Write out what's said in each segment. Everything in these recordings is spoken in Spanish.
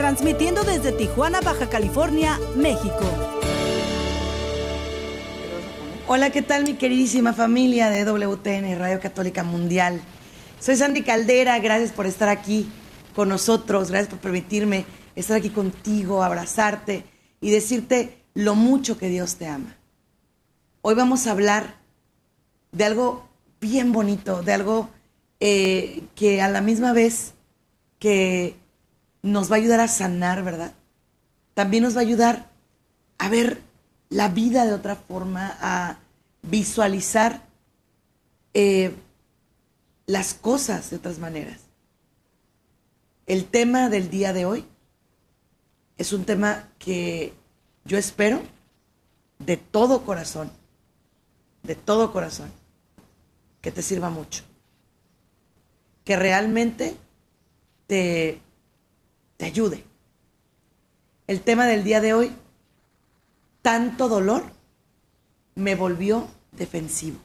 transmitiendo desde Tijuana, Baja California, México. Hola, ¿qué tal mi queridísima familia de WTN, Radio Católica Mundial? Soy Sandy Caldera, gracias por estar aquí con nosotros, gracias por permitirme estar aquí contigo, abrazarte y decirte lo mucho que Dios te ama. Hoy vamos a hablar de algo bien bonito, de algo eh, que a la misma vez que nos va a ayudar a sanar, ¿verdad? También nos va a ayudar a ver la vida de otra forma, a visualizar eh, las cosas de otras maneras. El tema del día de hoy es un tema que yo espero de todo corazón, de todo corazón, que te sirva mucho. Que realmente te, te ayude. El tema del día de hoy, tanto dolor me volvió defensivo.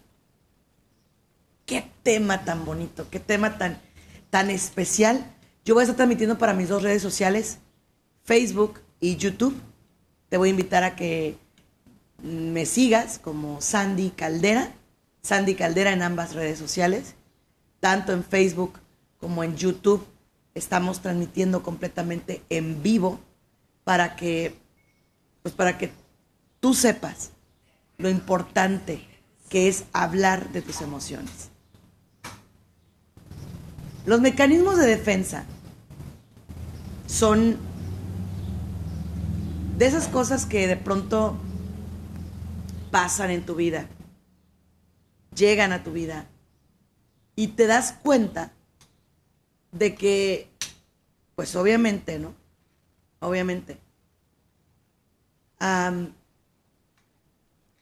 Qué tema tan bonito, qué tema tan, tan especial. Yo voy a estar transmitiendo para mis dos redes sociales, Facebook y YouTube. Te voy a invitar a que me sigas como Sandy Caldera, Sandy Caldera en ambas redes sociales, tanto en Facebook como en YouTube. Estamos transmitiendo completamente en vivo para que, pues para que tú sepas lo importante que es hablar de tus emociones. Los mecanismos de defensa son de esas cosas que de pronto pasan en tu vida, llegan a tu vida y te das cuenta de que, pues obviamente, ¿no? Obviamente,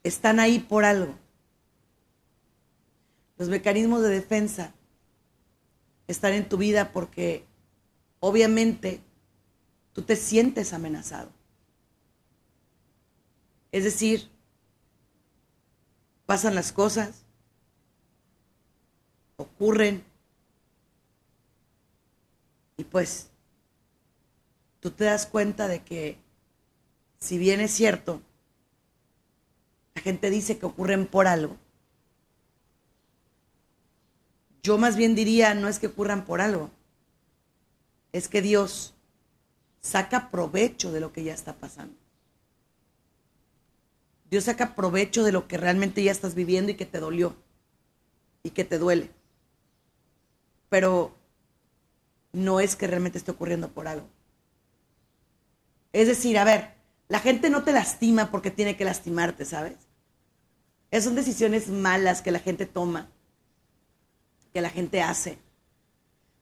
están ahí por algo. Los mecanismos de defensa están en tu vida porque obviamente tú te sientes amenazado. Es decir, pasan las cosas, ocurren, y pues tú te das cuenta de que si bien es cierto, la gente dice que ocurren por algo, yo más bien diría, no es que ocurran por algo, es que Dios saca provecho de lo que ya está pasando. Dios saca provecho de lo que realmente ya estás viviendo y que te dolió y que te duele. Pero no es que realmente esté ocurriendo por algo. Es decir, a ver, la gente no te lastima porque tiene que lastimarte, ¿sabes? Esas son decisiones malas que la gente toma, que la gente hace.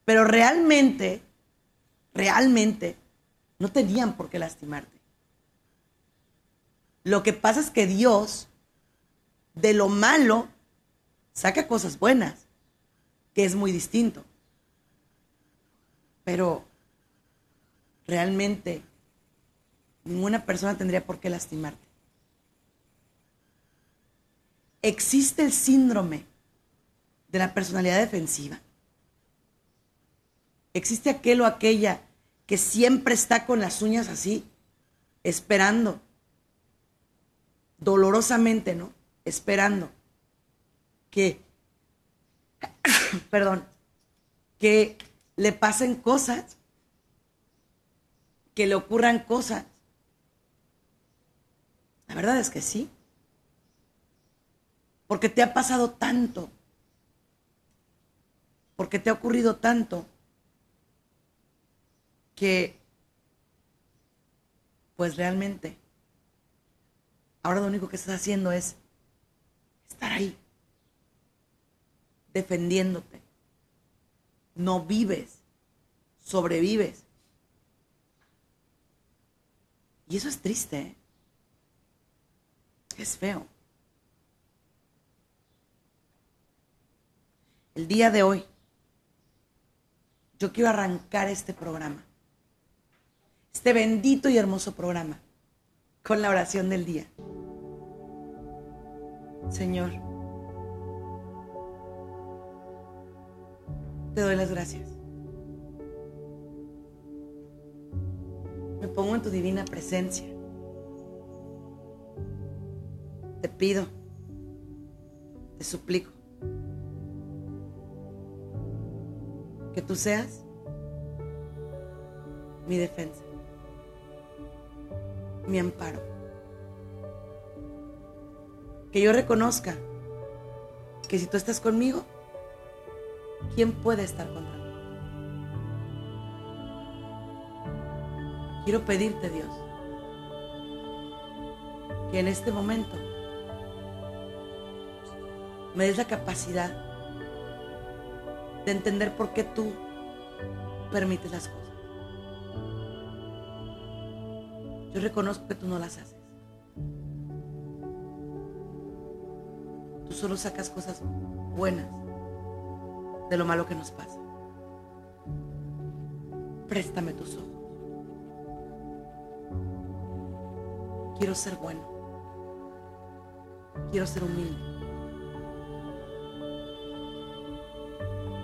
Pero realmente, realmente, no tenían por qué lastimarte. Lo que pasa es que Dios, de lo malo, saca cosas buenas, que es muy distinto. Pero realmente ninguna persona tendría por qué lastimarte. Existe el síndrome de la personalidad defensiva. Existe aquel o aquella que siempre está con las uñas así, esperando dolorosamente, ¿no? Esperando que, perdón, que le pasen cosas, que le ocurran cosas. La verdad es que sí. Porque te ha pasado tanto. Porque te ha ocurrido tanto que, pues realmente, Ahora lo único que estás haciendo es estar ahí, defendiéndote. No vives, sobrevives. Y eso es triste. ¿eh? Es feo. El día de hoy, yo quiero arrancar este programa, este bendito y hermoso programa, con la oración del día. Señor, te doy las gracias. Me pongo en tu divina presencia. Te pido, te suplico, que tú seas mi defensa, mi amparo. Que yo reconozca que si tú estás conmigo, ¿quién puede estar contra mí? Quiero pedirte, Dios, que en este momento me des la capacidad de entender por qué tú permites las cosas. Yo reconozco que tú no las haces. Tú solo sacas cosas buenas de lo malo que nos pasa. Préstame tus ojos. Quiero ser bueno. Quiero ser humilde.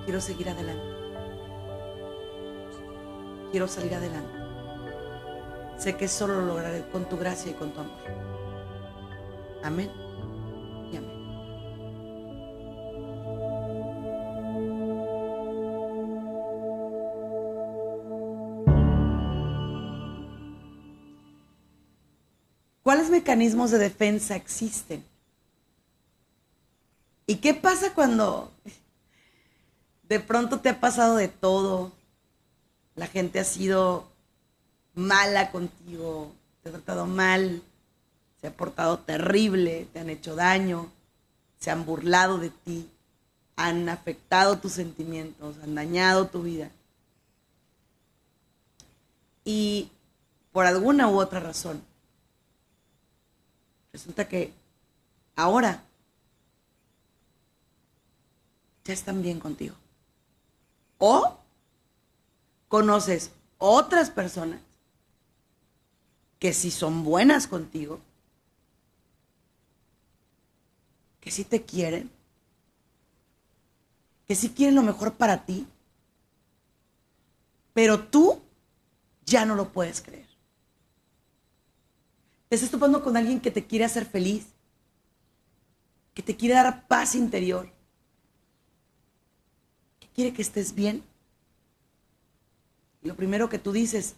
Quiero seguir adelante. Quiero salir adelante. Sé que solo lo lograré con tu gracia y con tu amor. Amén ¿Cuáles mecanismos de defensa existen? ¿Y qué pasa cuando de pronto te ha pasado de todo? La gente ha sido mala contigo, te ha tratado mal, se ha portado terrible, te han hecho daño, se han burlado de ti, han afectado tus sentimientos, han dañado tu vida. Y por alguna u otra razón, resulta que ahora ya están bien contigo. O conoces otras personas que sí son buenas contigo, que sí te quieren, que sí quieren lo mejor para ti, pero tú ya no lo puedes creer. Te estás topando con alguien que te quiere hacer feliz, que te quiere dar paz interior, que quiere que estés bien. Y lo primero que tú dices,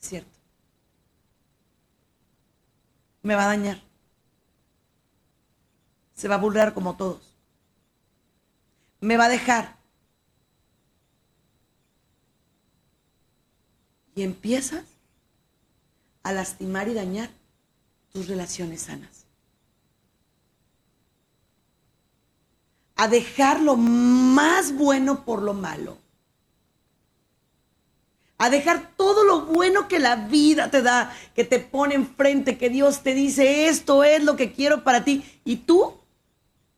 es cierto, me va a dañar, se va a burlar como todos, me va a dejar. Y empiezas a lastimar y dañar tus relaciones sanas. A dejar lo más bueno por lo malo. A dejar todo lo bueno que la vida te da, que te pone enfrente, que Dios te dice, esto es lo que quiero para ti. Y tú,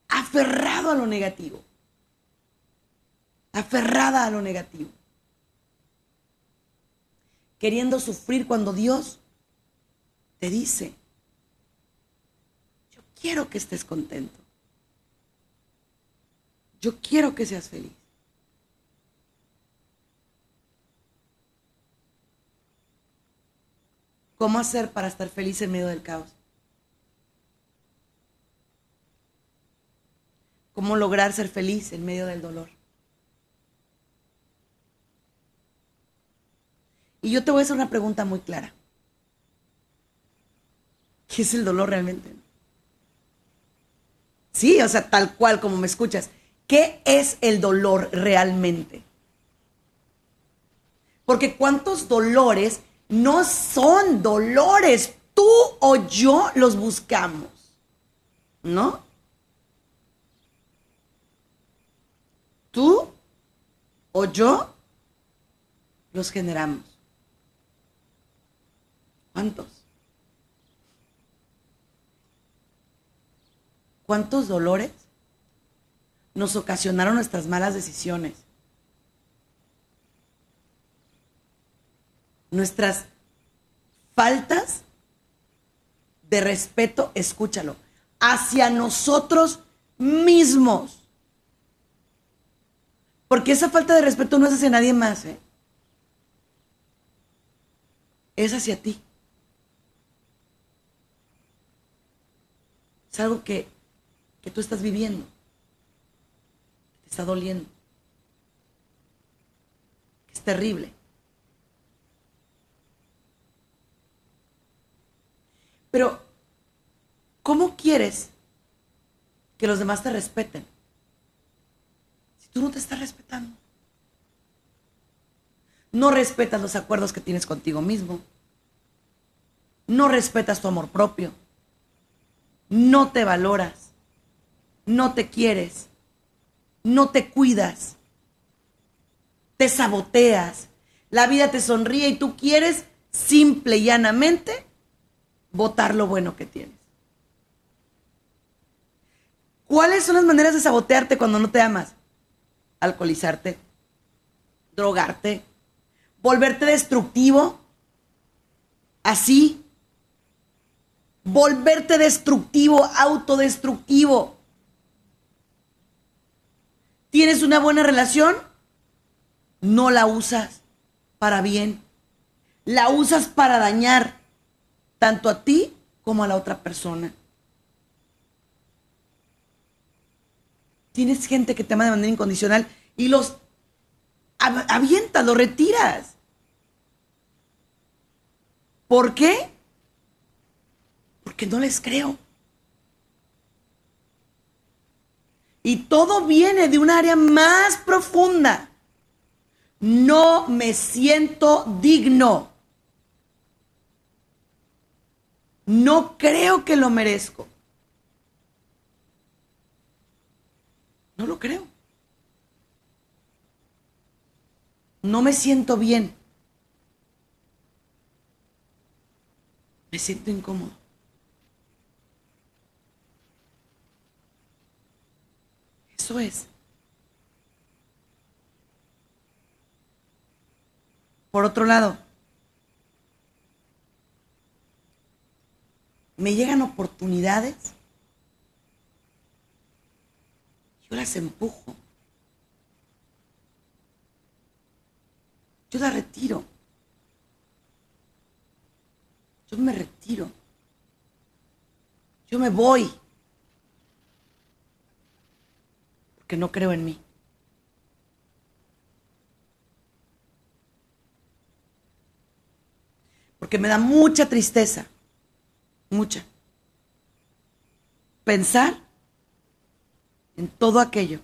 aferrado a lo negativo. Aferrada a lo negativo. Queriendo sufrir cuando Dios te dice, yo quiero que estés contento. Yo quiero que seas feliz. ¿Cómo hacer para estar feliz en medio del caos? ¿Cómo lograr ser feliz en medio del dolor? Y yo te voy a hacer una pregunta muy clara. ¿Qué es el dolor realmente? Sí, o sea, tal cual como me escuchas. ¿Qué es el dolor realmente? Porque cuántos dolores no son dolores, tú o yo los buscamos, ¿no? Tú o yo los generamos. cuántos dolores nos ocasionaron nuestras malas decisiones. Nuestras faltas de respeto, escúchalo, hacia nosotros mismos. Porque esa falta de respeto no es hacia nadie más, ¿eh? es hacia ti. Es algo que, que tú estás viviendo. Te está doliendo. Es terrible. Pero, ¿cómo quieres que los demás te respeten? Si tú no te estás respetando. No respetas los acuerdos que tienes contigo mismo. No respetas tu amor propio. No te valoras. No te quieres. No te cuidas. Te saboteas. La vida te sonríe y tú quieres simple y llanamente votar lo bueno que tienes. ¿Cuáles son las maneras de sabotearte cuando no te amas? Alcoholizarte, drogarte, volverte destructivo, así, volverte destructivo, autodestructivo. ¿Tienes una buena relación? No la usas para bien. La usas para dañar tanto a ti como a la otra persona. Tienes gente que te ama de manera incondicional y los avientas, los retiras. ¿Por qué? Porque no les creo. Y todo viene de un área más profunda. No me siento digno. No creo que lo merezco. No lo creo. No me siento bien. Me siento incómodo. Eso es. Por otro lado, me llegan oportunidades, yo las empujo, yo las retiro. Yo me retiro. Yo me voy. Porque no creo en mí. Porque me da mucha tristeza. Mucha. Pensar en todo aquello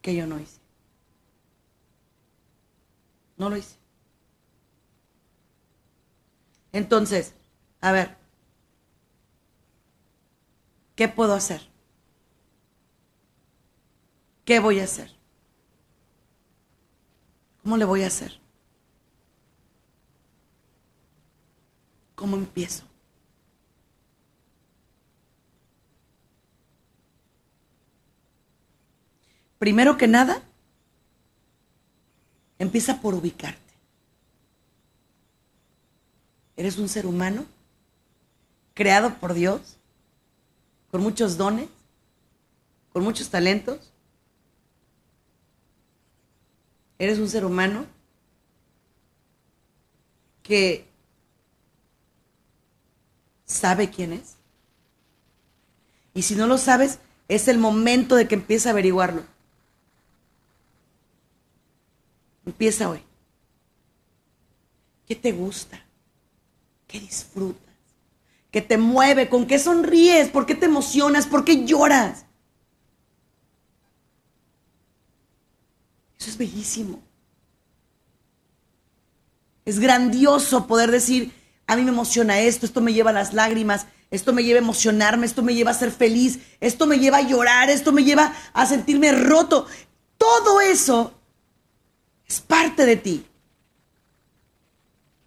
que yo no hice. No lo hice. Entonces, a ver, ¿qué puedo hacer? ¿Qué voy a hacer? ¿Cómo le voy a hacer? ¿Cómo empiezo? Primero que nada, empieza por ubicar. Eres un ser humano creado por Dios, con muchos dones, con muchos talentos. Eres un ser humano que sabe quién es. Y si no lo sabes, es el momento de que empiece a averiguarlo. Empieza hoy. ¿Qué te gusta? ¿Qué disfrutas? ¿Qué te mueve? ¿Con qué sonríes? ¿Por qué te emocionas? ¿Por qué lloras? Es bellísimo. Es grandioso poder decir, a mí me emociona esto, esto me lleva a las lágrimas, esto me lleva a emocionarme, esto me lleva a ser feliz, esto me lleva a llorar, esto me lleva a sentirme roto. Todo eso es parte de ti,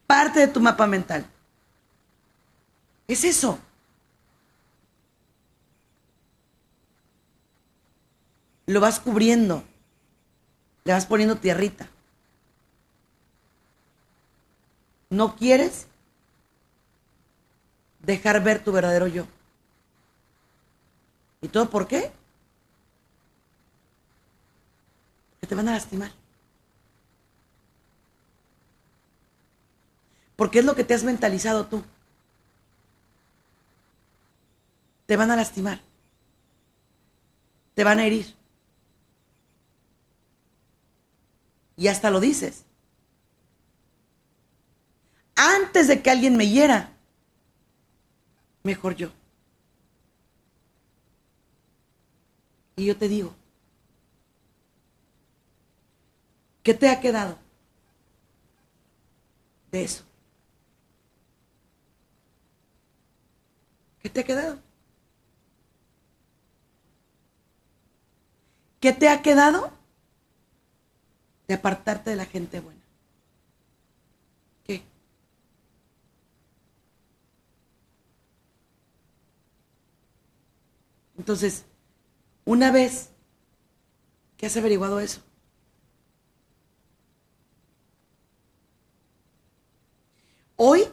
parte de tu mapa mental. Es eso. lo vas cubriendo, le vas poniendo tierrita. No quieres dejar ver tu verdadero yo. ¿Y todo por qué? Que te van a lastimar. Porque es lo que te has mentalizado tú. Te van a lastimar. Te van a herir. Y hasta lo dices. Antes de que alguien me hiera, mejor yo. Y yo te digo, ¿qué te ha quedado de eso? ¿Qué te ha quedado? ¿Qué te ha quedado de apartarte de la gente buena? ¿Qué? Entonces, una vez que has averiguado eso, hoy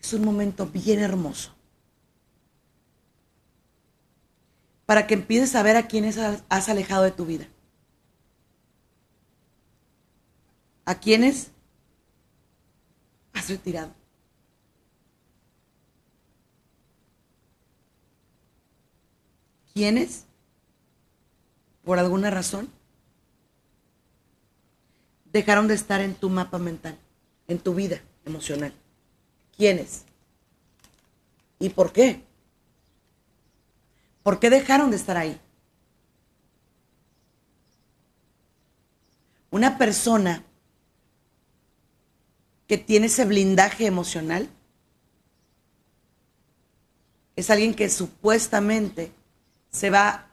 es un momento bien hermoso para que empieces a ver a quienes has alejado de tu vida. A quienes has retirado. ¿Quiénes? Por alguna razón, dejaron de estar en tu mapa mental, en tu vida emocional. ¿Quiénes? ¿Y por qué? ¿Por qué dejaron de estar ahí? Una persona que tiene ese blindaje emocional es alguien que supuestamente se va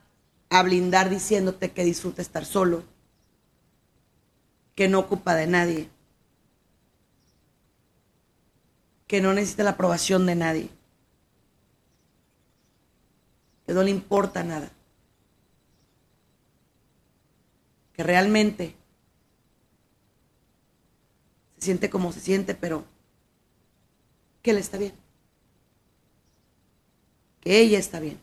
a blindar diciéndote que disfruta estar solo, que no ocupa de nadie, que no necesita la aprobación de nadie, que no le importa nada, que realmente siente como se siente, pero que él está bien, que ella está bien.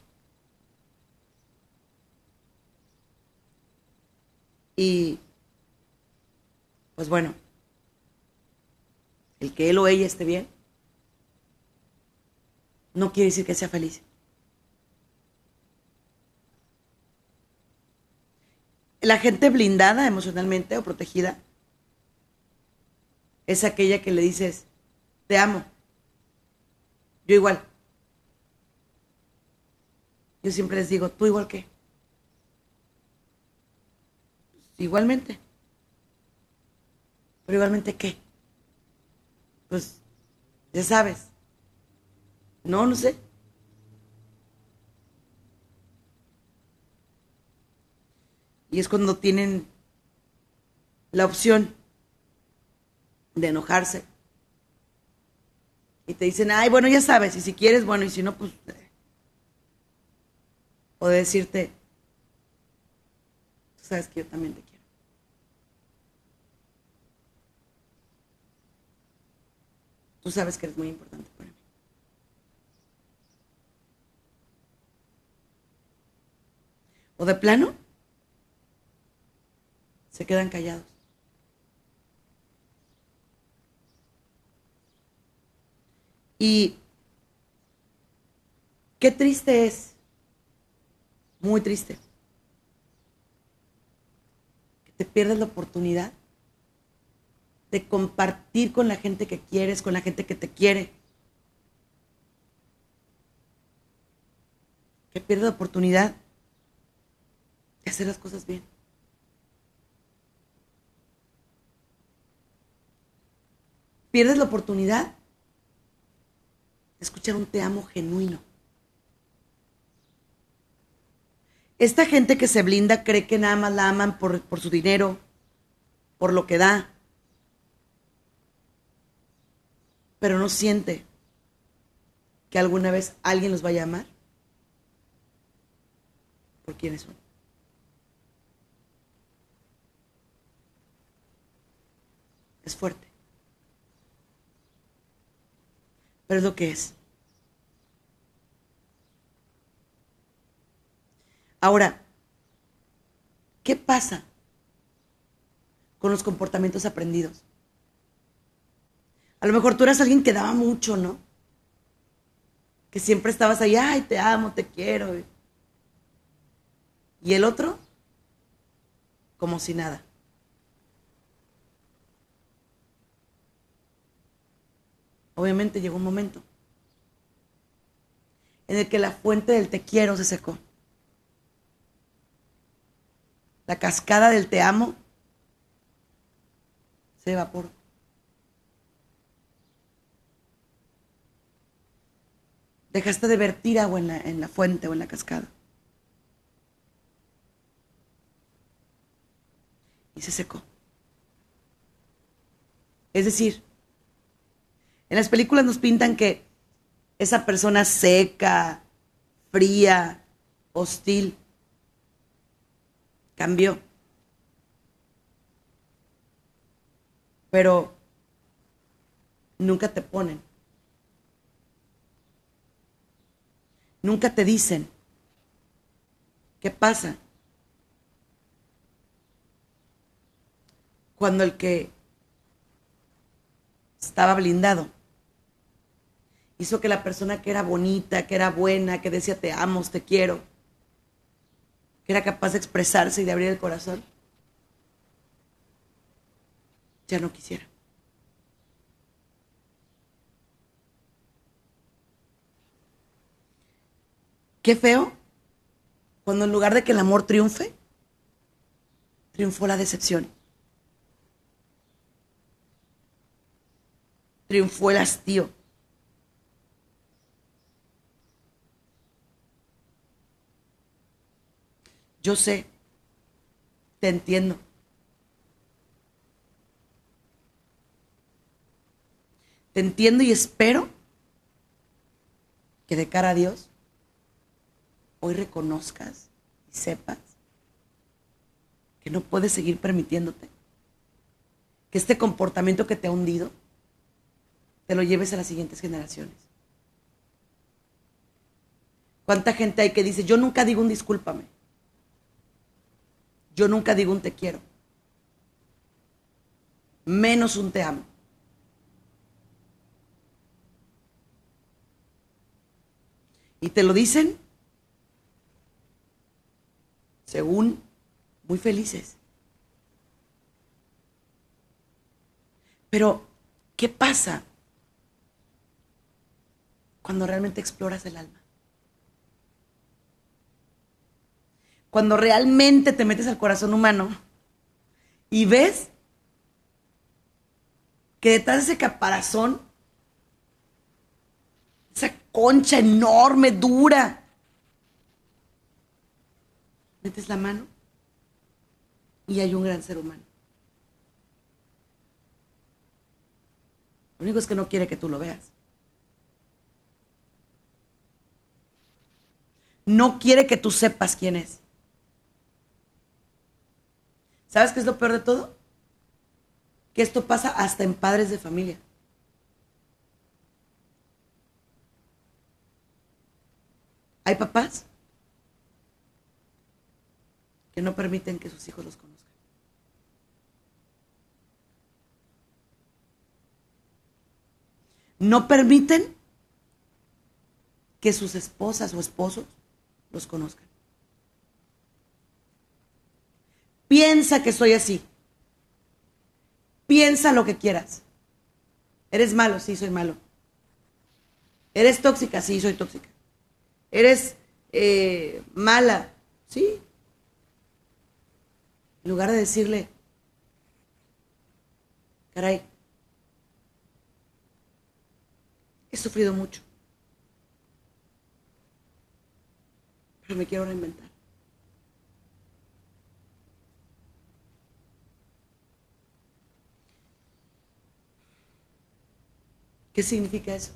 Y, pues bueno, el que él o ella esté bien, no quiere decir que sea feliz. La gente blindada emocionalmente o protegida es aquella que le dices, te amo. Yo igual. Yo siempre les digo, ¿tú igual qué? Igualmente. Pero igualmente qué? Pues ya sabes. No, no sé. Y es cuando tienen la opción de enojarse. Y te dicen, ay, bueno, ya sabes, y si quieres, bueno, y si no, pues... O de decirte, tú sabes que yo también te quiero. Tú sabes que eres muy importante para mí. O de plano, se quedan callados. Y qué triste es, muy triste, que te pierdas la oportunidad de compartir con la gente que quieres, con la gente que te quiere. Que pierdes la oportunidad de hacer las cosas bien. Pierdes la oportunidad escuchar un te amo genuino. Esta gente que se blinda cree que nada más la aman por, por su dinero, por lo que da, pero no siente que alguna vez alguien los vaya a amar por quiénes son. Es fuerte. Pero es lo que es. Ahora, ¿qué pasa con los comportamientos aprendidos? A lo mejor tú eras alguien que daba mucho, ¿no? Que siempre estabas ahí, ay, te amo, te quiero. Y el otro, como si nada. Obviamente llegó un momento en el que la fuente del te quiero se secó. La cascada del te amo se evaporó. Dejaste de vertir agua en la, en la fuente o en la cascada. Y se secó. Es decir, en las películas nos pintan que esa persona seca, fría, hostil, cambió. Pero nunca te ponen. Nunca te dicen. ¿Qué pasa? Cuando el que estaba blindado hizo que la persona que era bonita, que era buena, que decía te amo, te quiero, que era capaz de expresarse y de abrir el corazón, ya no quisiera. Qué feo cuando en lugar de que el amor triunfe, triunfó la decepción. Triunfó el hastío. Yo sé, te entiendo. Te entiendo y espero que de cara a Dios hoy reconozcas y sepas que no puedes seguir permitiéndote que este comportamiento que te ha hundido te lo lleves a las siguientes generaciones. ¿Cuánta gente hay que dice, yo nunca digo un discúlpame? Yo nunca digo un te quiero. Menos un te amo. Y te lo dicen según muy felices. Pero, ¿qué pasa cuando realmente exploras el alma? Cuando realmente te metes al corazón humano y ves que detrás de ese caparazón, esa concha enorme, dura, metes la mano y hay un gran ser humano. Lo único es que no quiere que tú lo veas. No quiere que tú sepas quién es. ¿Sabes qué es lo peor de todo? Que esto pasa hasta en padres de familia. Hay papás que no permiten que sus hijos los conozcan. No permiten que sus esposas o esposos los conozcan. Piensa que soy así. Piensa lo que quieras. ¿Eres malo? Sí, soy malo. ¿Eres tóxica? Sí, soy tóxica. ¿Eres eh, mala? Sí. En lugar de decirle, caray, he sufrido mucho, pero me quiero reinventar. ¿Qué significa eso?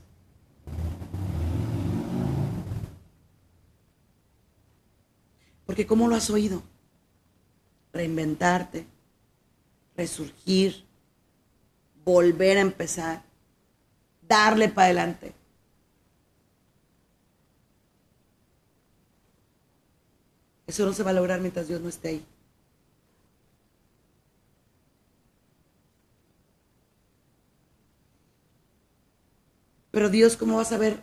Porque ¿cómo lo has oído? Reinventarte, resurgir, volver a empezar, darle para adelante. Eso no se va a lograr mientras Dios no esté ahí. Pero Dios, ¿cómo va a saber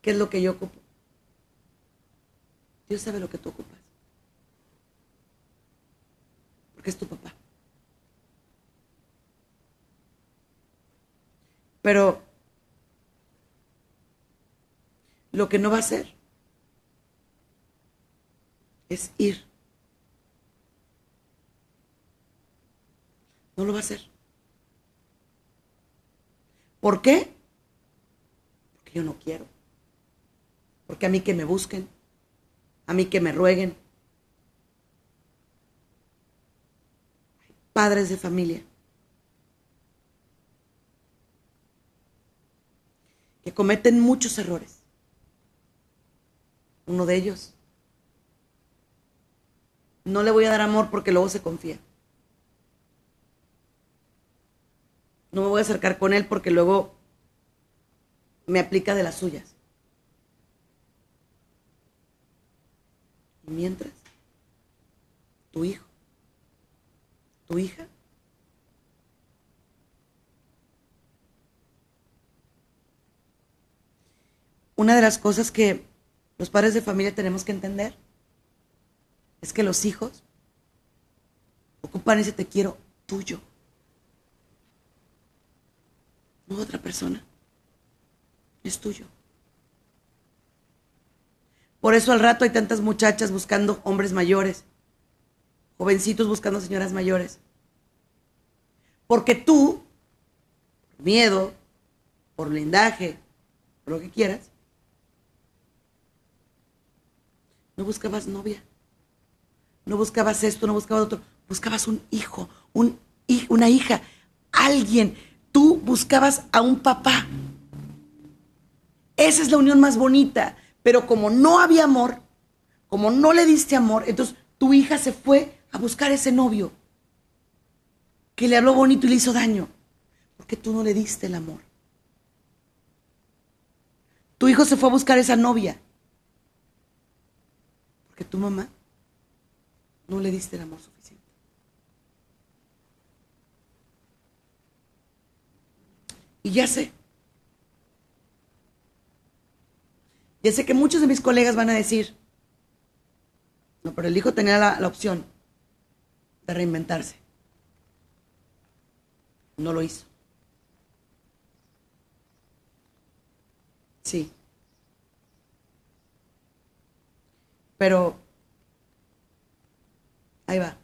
qué es lo que yo ocupo? Dios sabe lo que tú ocupas. Porque es tu papá. Pero lo que no va a hacer es ir. No lo va a hacer. ¿Por qué? Yo no quiero. Porque a mí que me busquen, a mí que me rueguen. Padres de familia. Que cometen muchos errores. Uno de ellos no le voy a dar amor porque luego se confía. No me voy a acercar con él porque luego me aplica de las suyas. Y mientras, tu hijo, tu hija, una de las cosas que los padres de familia tenemos que entender es que los hijos ocupan ese te quiero tuyo, no otra persona, es tuyo. Por eso al rato hay tantas muchachas buscando hombres mayores, jovencitos buscando señoras mayores. Porque tú, por miedo, por blindaje, por lo que quieras, no buscabas novia no buscabas esto, no buscabas otro, buscabas un hijo, un, una hija, alguien. Tú buscabas a un papá. Esa es la unión más bonita. Pero como no había amor, como no le diste amor, entonces tu hija se fue a buscar ese novio que le habló bonito y le hizo daño, porque tú no le diste el amor. Tu hijo se fue a buscar esa novia, porque tu mamá no le diste el amor suficiente. Y ya sé. Ya sé que muchos de mis colegas van a decir, no, pero el hijo tenía la, la opción de reinventarse. No lo hizo. Sí. Pero Ahí va.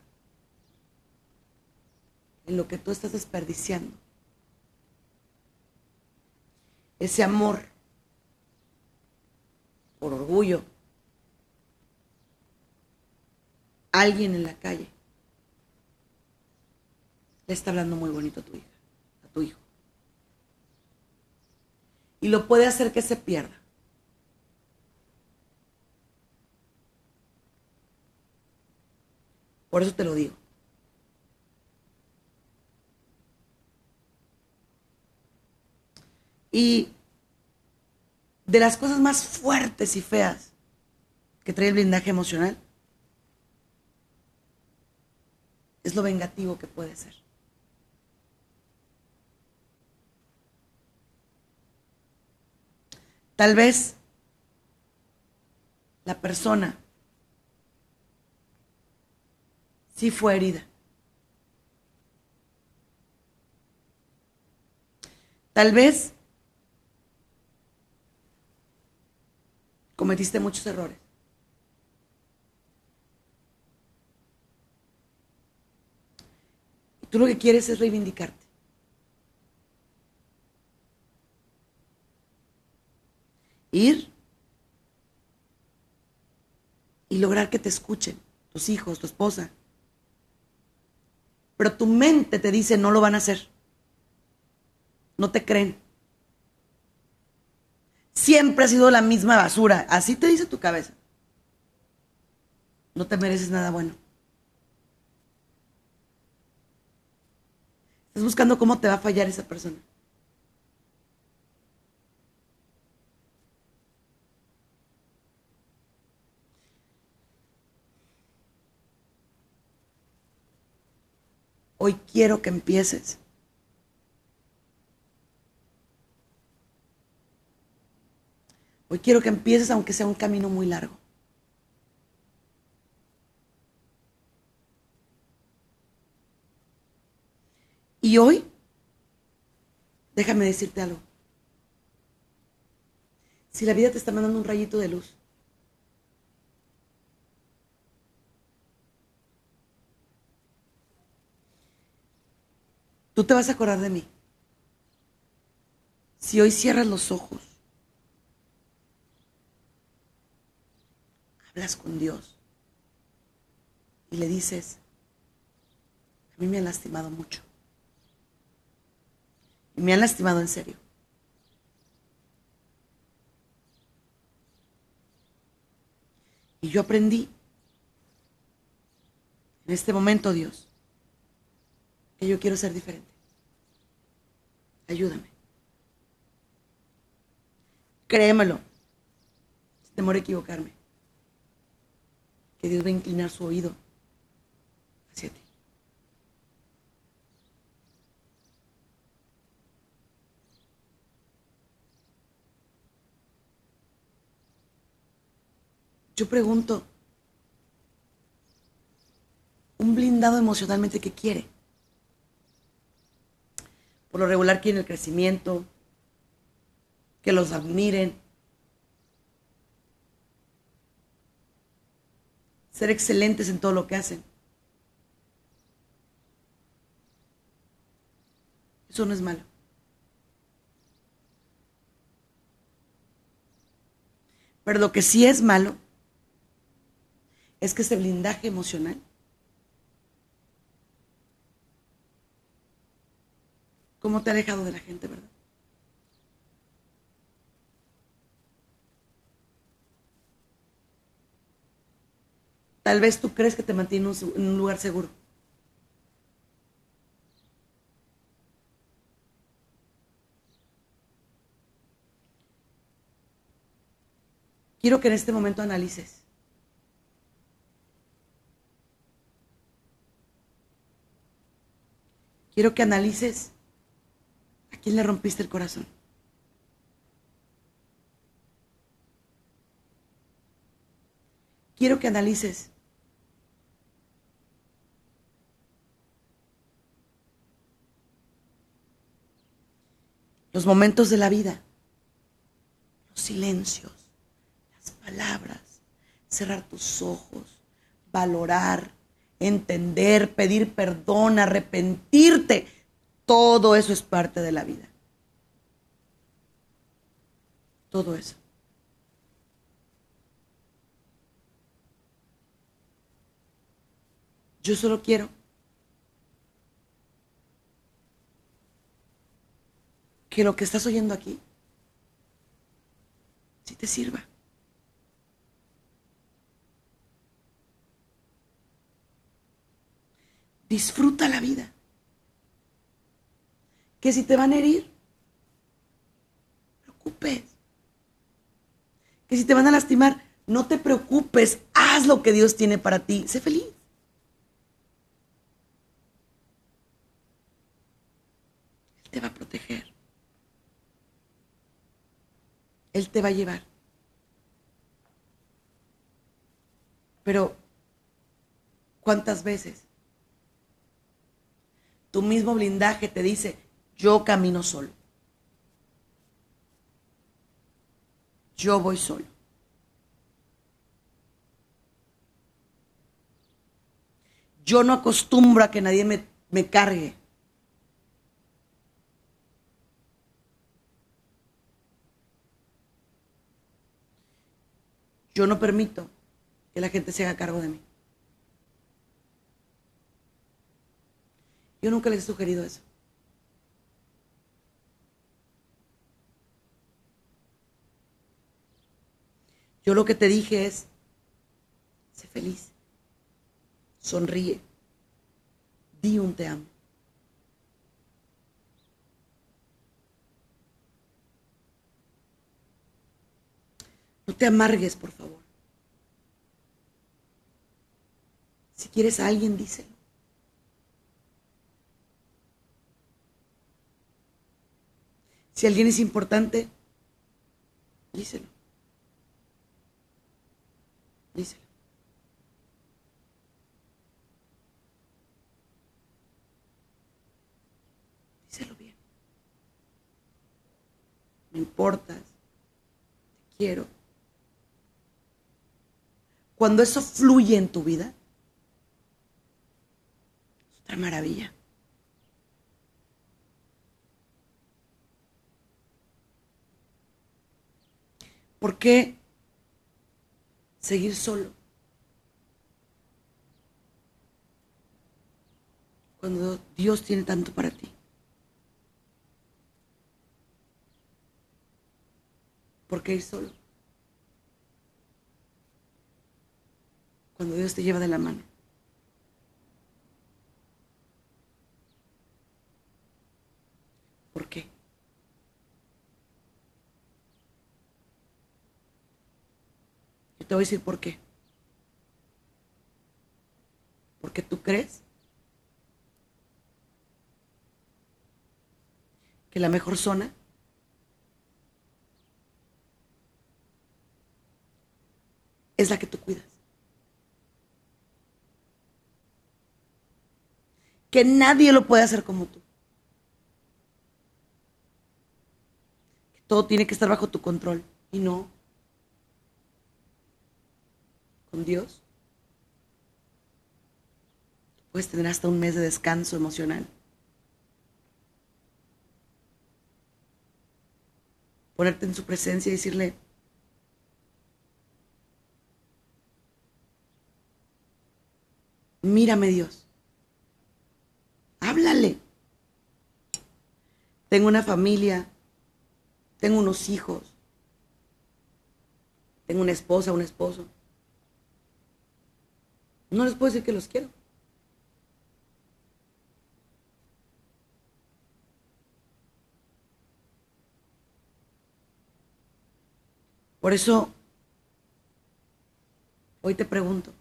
En lo que tú estás desperdiciando. Ese amor por orgullo. Alguien en la calle le está hablando muy bonito a tu hija, a tu hijo. Y lo puede hacer que se pierda. Por eso te lo digo. Y de las cosas más fuertes y feas que trae el blindaje emocional es lo vengativo que puede ser. Tal vez la persona sí fue herida. Tal vez cometiste muchos errores. tú lo que quieres es reivindicarte. Ir y lograr que te escuchen tus hijos, tu esposa, pero tu mente te dice no lo van a hacer. No te creen. Siempre ha sido la misma basura. Así te dice tu cabeza. No te mereces nada bueno. Estás buscando cómo te va a fallar esa persona. Hoy quiero que empieces. Hoy quiero que empieces aunque sea un camino muy largo. Y hoy, déjame decirte algo. Si la vida te está mandando un rayito de luz, tú te vas a acordar de mí. Si hoy cierras los ojos, hablas con Dios y le dices, a mí me han lastimado mucho. Y me han lastimado en serio. Y yo aprendí en este momento, Dios, que yo quiero ser diferente. Ayúdame. Créemelo. Temor a equivocarme. Que Dios va a inclinar su oído hacia ti. Yo pregunto, un blindado emocionalmente que quiere. Por lo regular quiere el crecimiento, que los admiren, ser excelentes en todo lo que hacen. Eso no es malo. Pero lo que sí es malo es que ese blindaje emocional ¿Cómo te ha alejado de la gente, verdad? Tal vez tú crees que te mantiene en un lugar seguro. Quiero que en este momento analices. Quiero que analices a quién le rompiste el corazón. Quiero que analices los momentos de la vida, los silencios, las palabras, cerrar tus ojos, valorar, entender, pedir perdón, arrepentirte. Todo eso es parte de la vida. Todo eso. Yo solo quiero que lo que estás oyendo aquí, si te sirva. Disfruta la vida. Que si te van a herir, preocupes. Que si te van a lastimar, no te preocupes. Haz lo que Dios tiene para ti. Sé feliz. Él te va a proteger. Él te va a llevar. Pero, ¿cuántas veces tu mismo blindaje te dice, yo camino solo? Yo voy solo. Yo no acostumbro a que nadie me, me cargue. Yo no permito que la gente se haga cargo de mí. Yo nunca les he sugerido eso. Yo lo que te dije es, sé feliz, sonríe, di un te amo. Te amargues, por favor. Si quieres a alguien, díselo. Si alguien es importante, díselo. Díselo. Díselo bien. Me importas. Te quiero. Cuando eso fluye en tu vida, es otra maravilla. ¿Por qué seguir solo? Cuando Dios tiene tanto para ti. ¿Por qué ir solo? Cuando Dios te lleva de la mano. ¿Por qué? Yo te voy a decir por qué. Porque tú crees que la mejor zona es la que tú cuidas. Que nadie lo puede hacer como tú. Que todo tiene que estar bajo tu control. Y no. Con Dios. Puedes tener hasta un mes de descanso emocional. Ponerte en su presencia y decirle, mírame Dios, háblale. Tengo una familia, tengo unos hijos, tengo una esposa, un esposo. No les puedo decir que los quiero. Por eso, hoy te pregunto,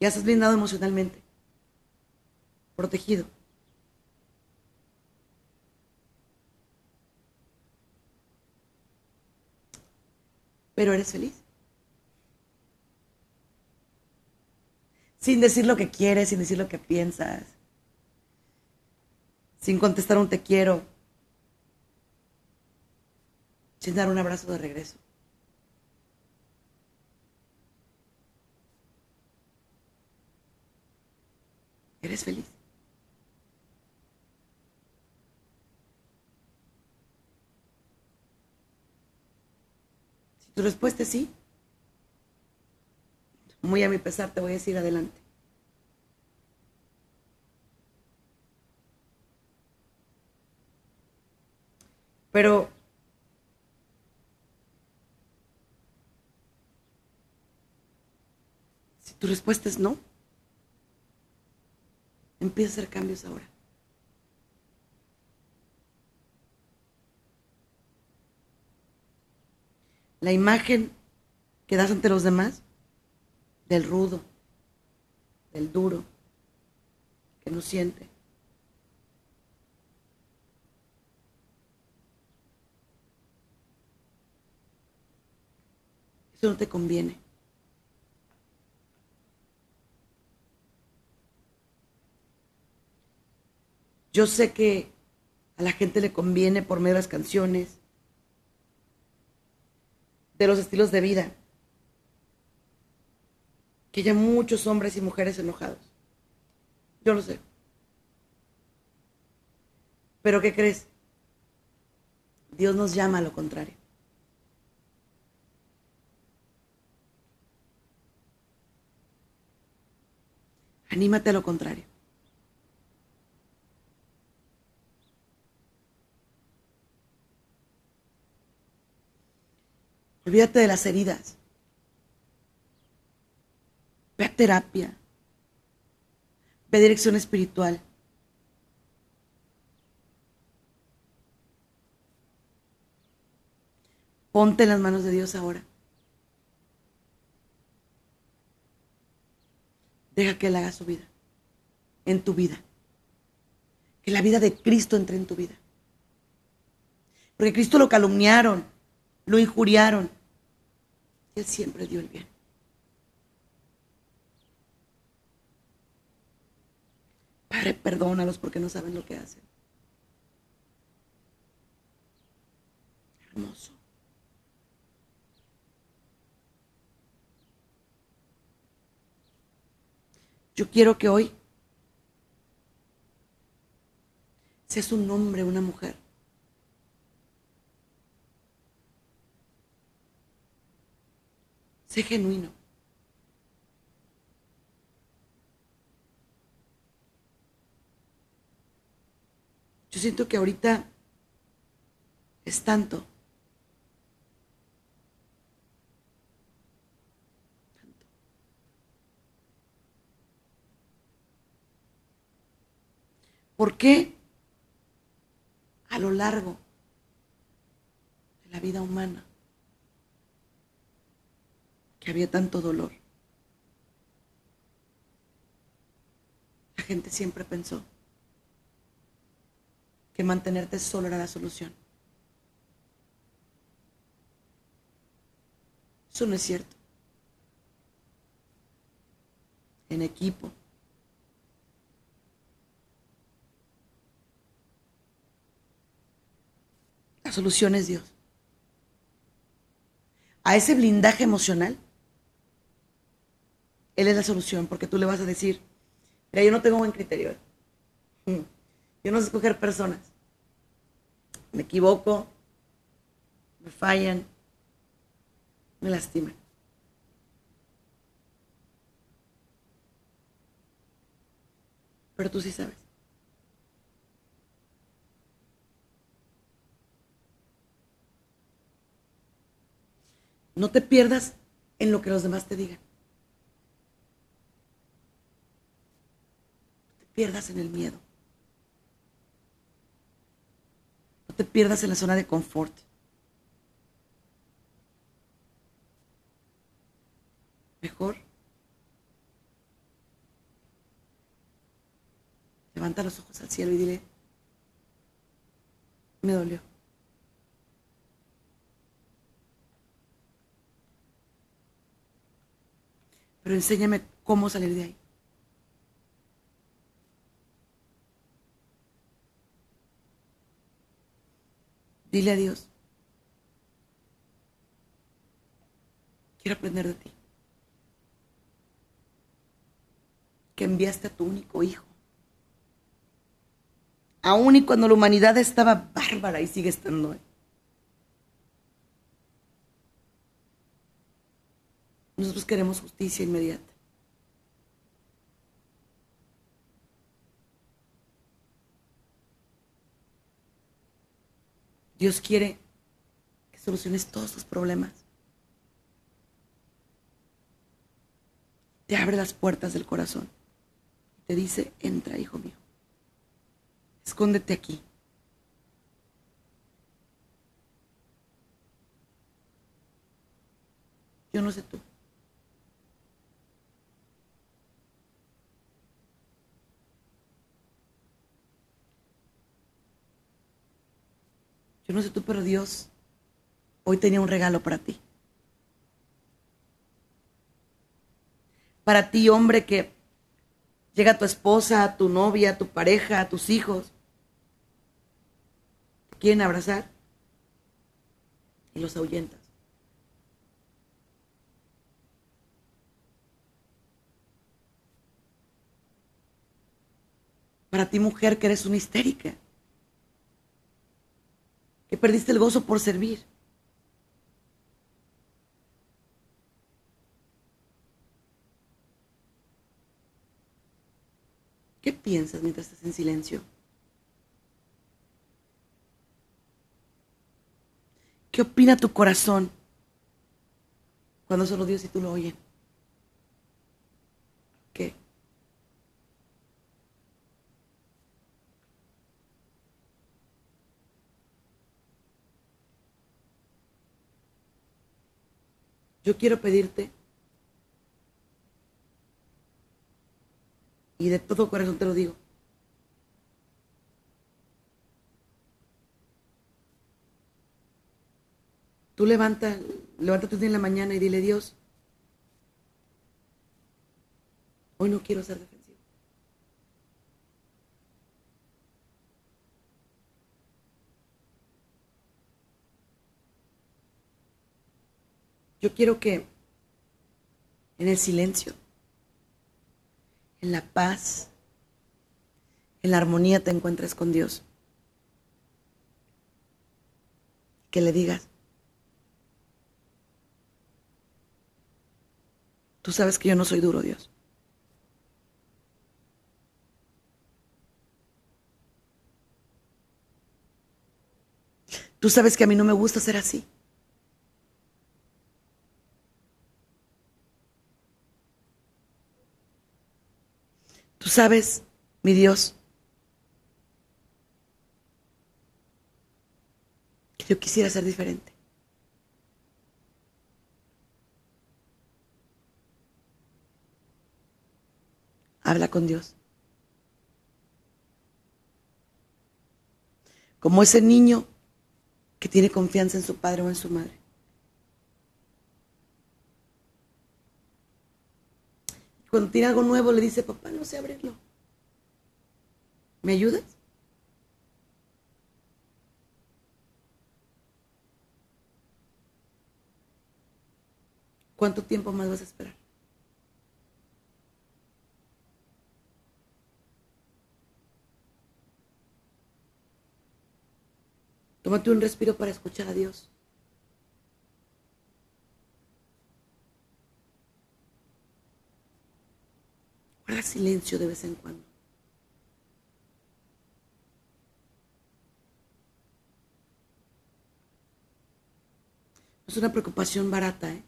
ya estás blindado emocionalmente, protegido. Pero eres feliz. Sin decir lo que quieres, sin decir lo que piensas, sin contestar un te quiero, sin dar un abrazo de regreso. ¿Eres feliz? Si tu respuesta es sí, muy a mi pesar te voy a decir adelante. Pero si tu respuesta es no, empieza a hacer cambios ahora. La imagen que das ante los demás del rudo, del duro, que no siente. Eso no te conviene. Yo sé que a la gente le conviene por medio de las canciones, de los estilos de vida, que haya muchos hombres y mujeres enojados. Yo lo sé. Pero ¿qué crees? Dios nos llama a lo contrario. Anímate a lo contrario. Olvídate de las heridas. Ve a terapia. Ve a dirección espiritual. Ponte en las manos de Dios ahora. Deja que Él haga su vida, en tu vida. Que la vida de Cristo entre en tu vida. Porque Cristo lo calumniaron, lo injuriaron. Él siempre dio el bien. Padre, perdónalos porque no saben lo que hacen. Hermoso. Yo quiero que hoy seas un hombre, una mujer. Sé genuino. Yo siento que ahorita es tanto ¿Por qué a lo largo de la vida humana que había tanto dolor? La gente siempre pensó que mantenerte solo era la solución. Eso no es cierto. En equipo, La solución es Dios. A ese blindaje emocional, Él es la solución, porque tú le vas a decir, mira, yo no tengo buen criterio. Mm. Yo no sé escoger personas. Me equivoco, me fallan, me lastiman. Pero tú sí sabes. No te pierdas en lo que los demás te digan. No te pierdas en el miedo. No te pierdas en la zona de confort. Mejor. Levanta los ojos al cielo y dile, me dolió. pero enséñame cómo salir de ahí. Dile a Dios, quiero aprender de ti, que enviaste a tu único hijo, aún y cuando la humanidad estaba bárbara y sigue estando ahí. Nosotros queremos justicia inmediata. Dios quiere que soluciones todos tus problemas. Te abre las puertas del corazón. Te dice, entra, hijo mío. Escóndete aquí. Yo no sé tú. Yo no sé tú, pero Dios hoy tenía un regalo para ti. Para ti, hombre, que llega tu esposa, tu novia, tu pareja, tus hijos. Quieren abrazar y los ahuyentas. Para ti, mujer, que eres una histérica que perdiste el gozo por servir. ¿Qué piensas mientras estás en silencio? ¿Qué opina tu corazón cuando solo Dios y tú lo oyen? ¿Qué? Yo quiero pedirte, y de todo corazón te lo digo, tú levanta, levanta tu día en la mañana y dile, Dios, hoy no quiero ser defensivo. Yo quiero que en el silencio, en la paz, en la armonía te encuentres con Dios. Que le digas, tú sabes que yo no soy duro, Dios. Tú sabes que a mí no me gusta ser así. Tú sabes, mi Dios, que yo quisiera ser diferente. Habla con Dios. Como ese niño que tiene confianza en su padre o en su madre. Cuando tiene algo nuevo le dice, papá, no sé abrirlo. ¿Me ayudas? ¿Cuánto tiempo más vas a esperar? Tómate un respiro para escuchar a Dios. Guarda silencio de vez en cuando. Es una preocupación barata, ¿eh?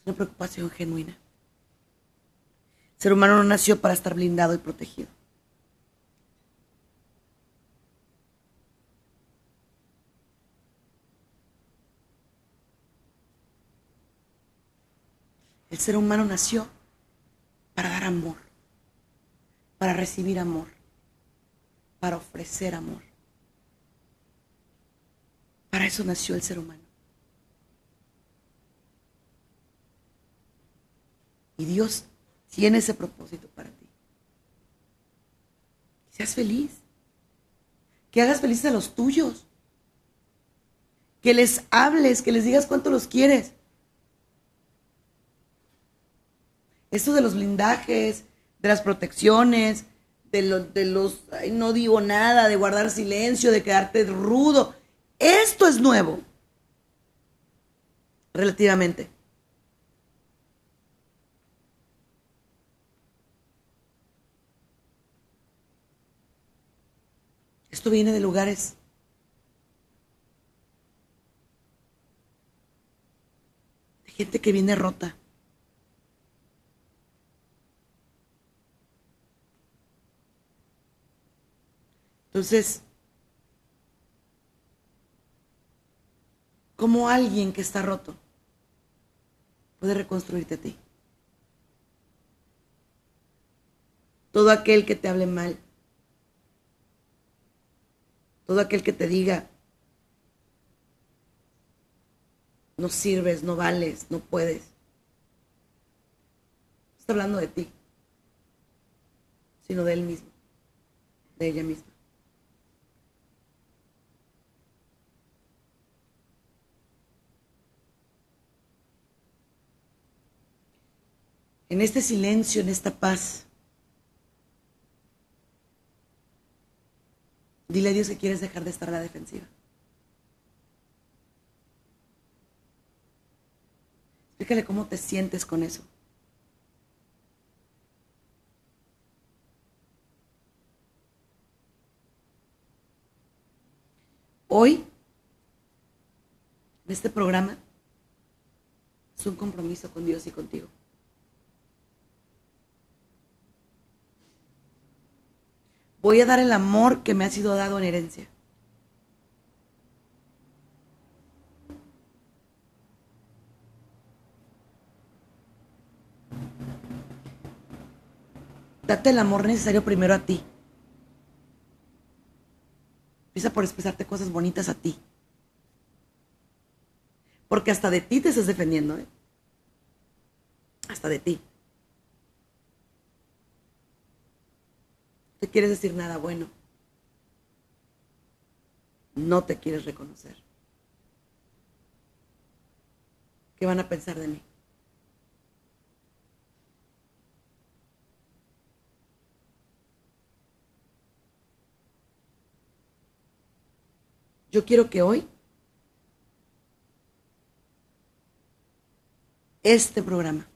Es una preocupación genuina. El ser humano no nació para estar blindado y protegido. El ser humano nació para dar amor, para recibir amor, para ofrecer amor. Para eso nació el ser humano. Y Dios tiene ese propósito para ti. Seas feliz. Que hagas felices a los tuyos. Que les hables, que les digas cuánto los quieres. Esto de los blindajes, de las protecciones, de, los, de los, no digo nada, de guardar silencio, de quedarte rudo. Esto es nuevo, relativamente. Esto viene de lugares de gente que viene rota. Entonces, ¿cómo alguien que está roto puede reconstruirte a ti? Todo aquel que te hable mal, todo aquel que te diga, no sirves, no vales, no puedes. Está hablando de ti, sino de él mismo, de ella misma. En este silencio, en esta paz. Dile a Dios que quieres dejar de estar a la defensiva. Explícale cómo te sientes con eso. Hoy, en este programa, es un compromiso con Dios y contigo. voy a dar el amor que me ha sido dado en herencia. Date el amor necesario primero a ti. Empieza por expresarte cosas bonitas a ti. Porque hasta de ti te estás defendiendo, ¿eh? Hasta de ti. Te quieres decir nada bueno. No te quieres reconocer. ¿Qué van a pensar de mí? Yo quiero que hoy este programa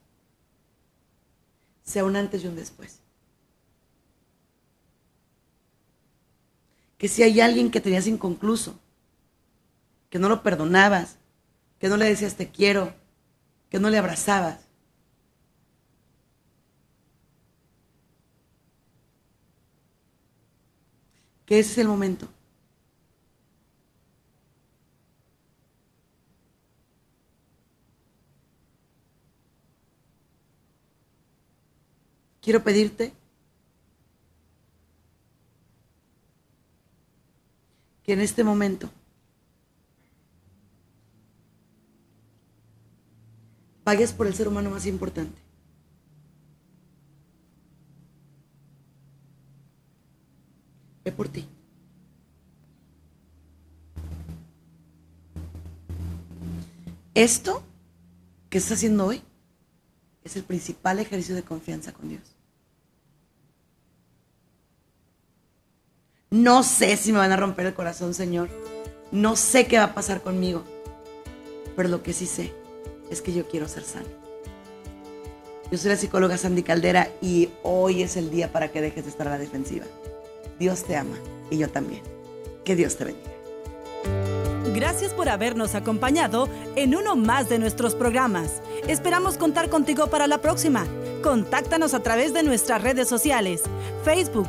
sea un antes y un después. Que si hay alguien que tenías inconcluso, que no lo perdonabas, que no le decías te quiero, que no le abrazabas, que ese es el momento. Quiero pedirte que en este momento pagues por el ser humano más importante. Ve por ti. Esto que estás haciendo hoy es el principal ejercicio de confianza con Dios. No sé si me van a romper el corazón, Señor. No sé qué va a pasar conmigo. Pero lo que sí sé es que yo quiero ser sano. Yo soy la psicóloga Sandy Caldera y hoy es el día para que dejes de estar a la defensiva. Dios te ama y yo también. Que Dios te bendiga. Gracias por habernos acompañado en uno más de nuestros programas. Esperamos contar contigo para la próxima. Contáctanos a través de nuestras redes sociales, Facebook,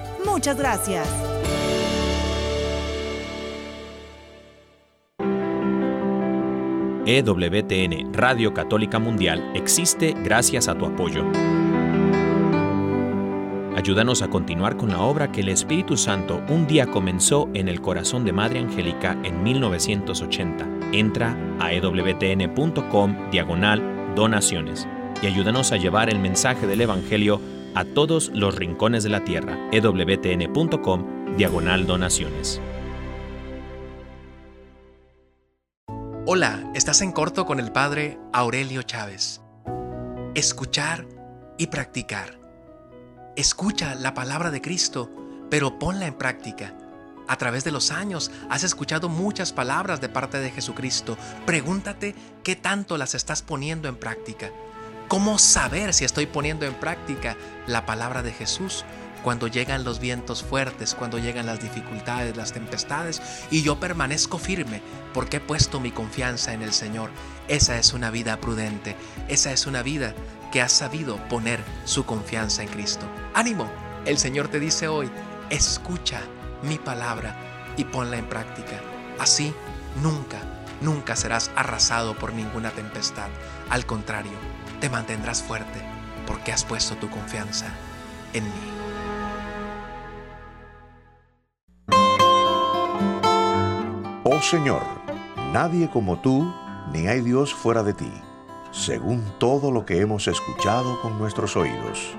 Muchas gracias. EWTN Radio Católica Mundial existe gracias a tu apoyo. Ayúdanos a continuar con la obra que el Espíritu Santo un día comenzó en el corazón de Madre Angélica en 1980. Entra a ewtn.com diagonal donaciones y ayúdanos a llevar el mensaje del Evangelio a todos los rincones de la tierra. ewtn.com diagonal donaciones. Hola, estás en corto con el Padre Aurelio Chávez. Escuchar y practicar. Escucha la palabra de Cristo, pero ponla en práctica. A través de los años has escuchado muchas palabras de parte de Jesucristo. Pregúntate qué tanto las estás poniendo en práctica. ¿Cómo saber si estoy poniendo en práctica la palabra de Jesús? Cuando llegan los vientos fuertes, cuando llegan las dificultades, las tempestades, y yo permanezco firme porque he puesto mi confianza en el Señor. Esa es una vida prudente, esa es una vida que ha sabido poner su confianza en Cristo. Ánimo, el Señor te dice hoy, escucha mi palabra y ponla en práctica. Así, nunca, nunca serás arrasado por ninguna tempestad. Al contrario, te mantendrás fuerte porque has puesto tu confianza en mí. Oh Señor, nadie como tú, ni hay Dios fuera de ti, según todo lo que hemos escuchado con nuestros oídos.